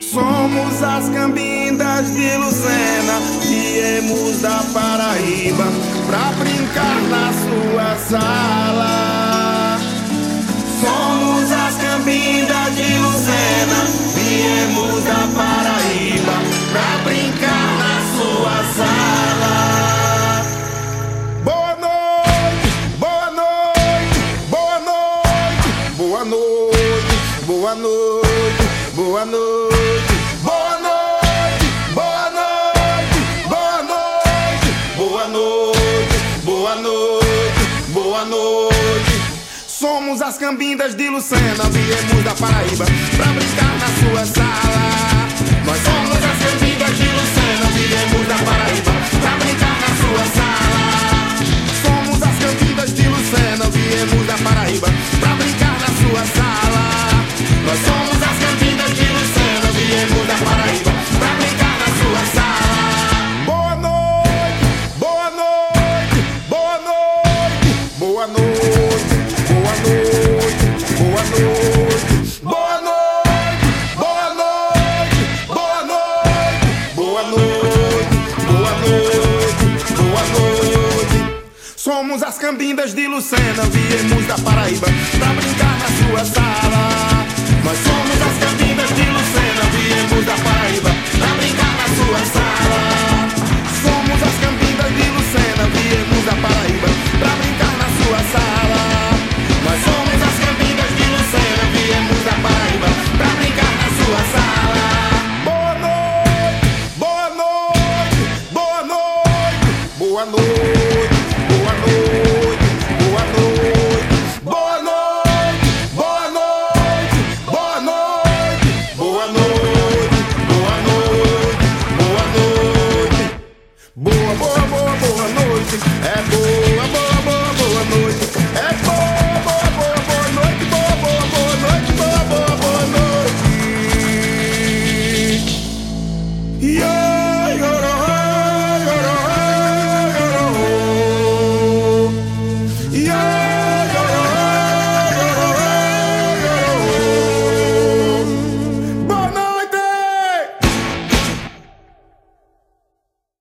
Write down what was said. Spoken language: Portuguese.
Somos as cambindas de Lucena, viemos da Paraíba pra brincar na sua sala. Somos as cambindas de Lucena, viemos da Paraíba pra brincar na sua sala. Boa noite, boa noite, boa noite, boa noite, boa noite, boa noite. Noite, boa noite, boa noite. Somos as cambindas de Lucena, viemos da Paraíba Somos as cambindas de Lucena, viemos da Paraíba pra brincar na sua sala. Nós somos as cambindas de Lucena, viemos da Paraíba pra brincar na sua sala. Somos as cambindas de Lucena, viemos da Paraíba pra brincar na sua sala. Nós somos as cambindas de Lucena, viemos da Paraíba pra brincar na sua sala. Boa noite, boa noite, boa noite, boa noite, amor, boa noite, é boa.